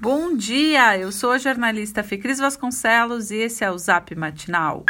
Bom dia, eu sou a jornalista Fecris Vasconcelos e esse é o Zap Matinal.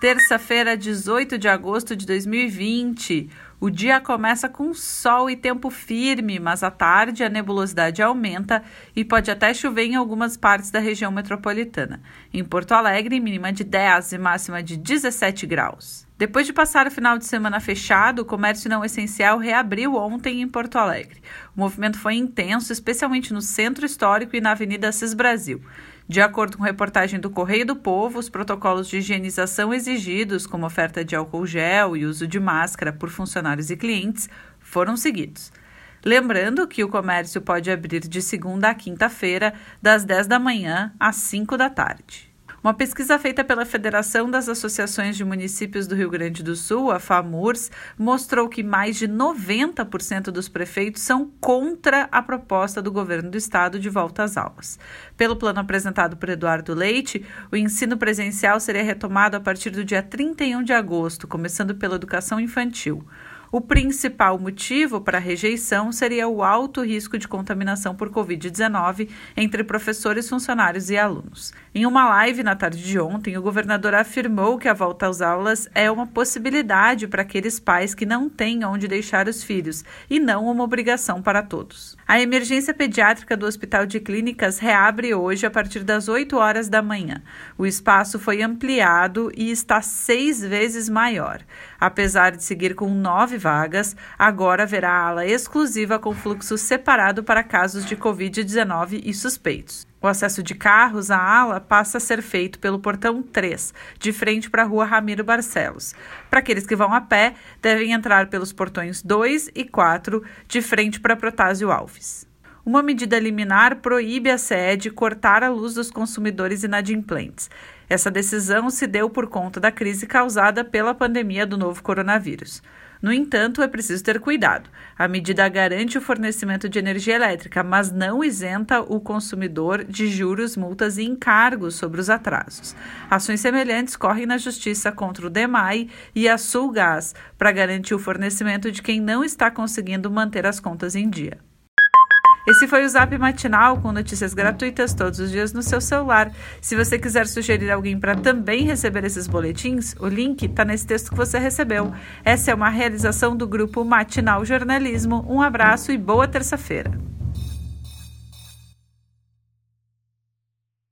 Terça-feira, 18 de agosto de 2020. O dia começa com sol e tempo firme, mas à tarde a nebulosidade aumenta e pode até chover em algumas partes da região metropolitana. Em Porto Alegre, mínima de 10 e máxima de 17 graus. Depois de passar o final de semana fechado, o comércio não essencial reabriu ontem em Porto Alegre. O movimento foi intenso, especialmente no centro histórico e na Avenida Assis Brasil. De acordo com reportagem do Correio do Povo, os protocolos de higienização exigidos, como oferta de álcool gel e uso de máscara por funcionários e clientes, foram seguidos. Lembrando que o comércio pode abrir de segunda a quinta-feira, das 10 da manhã às 5 da tarde. Uma pesquisa feita pela Federação das Associações de Municípios do Rio Grande do Sul, a FAMURS, mostrou que mais de 90% dos prefeitos são contra a proposta do governo do estado de volta às aulas. Pelo plano apresentado por Eduardo Leite, o ensino presencial seria retomado a partir do dia 31 de agosto, começando pela educação infantil. O principal motivo para a rejeição seria o alto risco de contaminação por Covid-19 entre professores, funcionários e alunos. Em uma live na tarde de ontem, o governador afirmou que a volta às aulas é uma possibilidade para aqueles pais que não têm onde deixar os filhos e não uma obrigação para todos. A emergência pediátrica do Hospital de Clínicas reabre hoje a partir das 8 horas da manhã. O espaço foi ampliado e está seis vezes maior. Apesar de seguir com nove vagas, agora haverá ala exclusiva com fluxo separado para casos de Covid-19 e suspeitos. O acesso de carros à ala passa a ser feito pelo portão 3, de frente para a rua Ramiro Barcelos. Para aqueles que vão a pé, devem entrar pelos portões 2 e 4, de frente para Protásio Alves. Uma medida liminar proíbe a sede cortar a luz dos consumidores inadimplentes. Essa decisão se deu por conta da crise causada pela pandemia do novo coronavírus. No entanto, é preciso ter cuidado. A medida garante o fornecimento de energia elétrica, mas não isenta o consumidor de juros, multas e encargos sobre os atrasos. Ações semelhantes correm na Justiça contra o DEMAI e a Sulgás para garantir o fornecimento de quem não está conseguindo manter as contas em dia. Esse foi o Zap Matinal com notícias gratuitas todos os dias no seu celular. Se você quiser sugerir alguém para também receber esses boletins, o link está nesse texto que você recebeu. Essa é uma realização do grupo Matinal Jornalismo. Um abraço e boa terça-feira.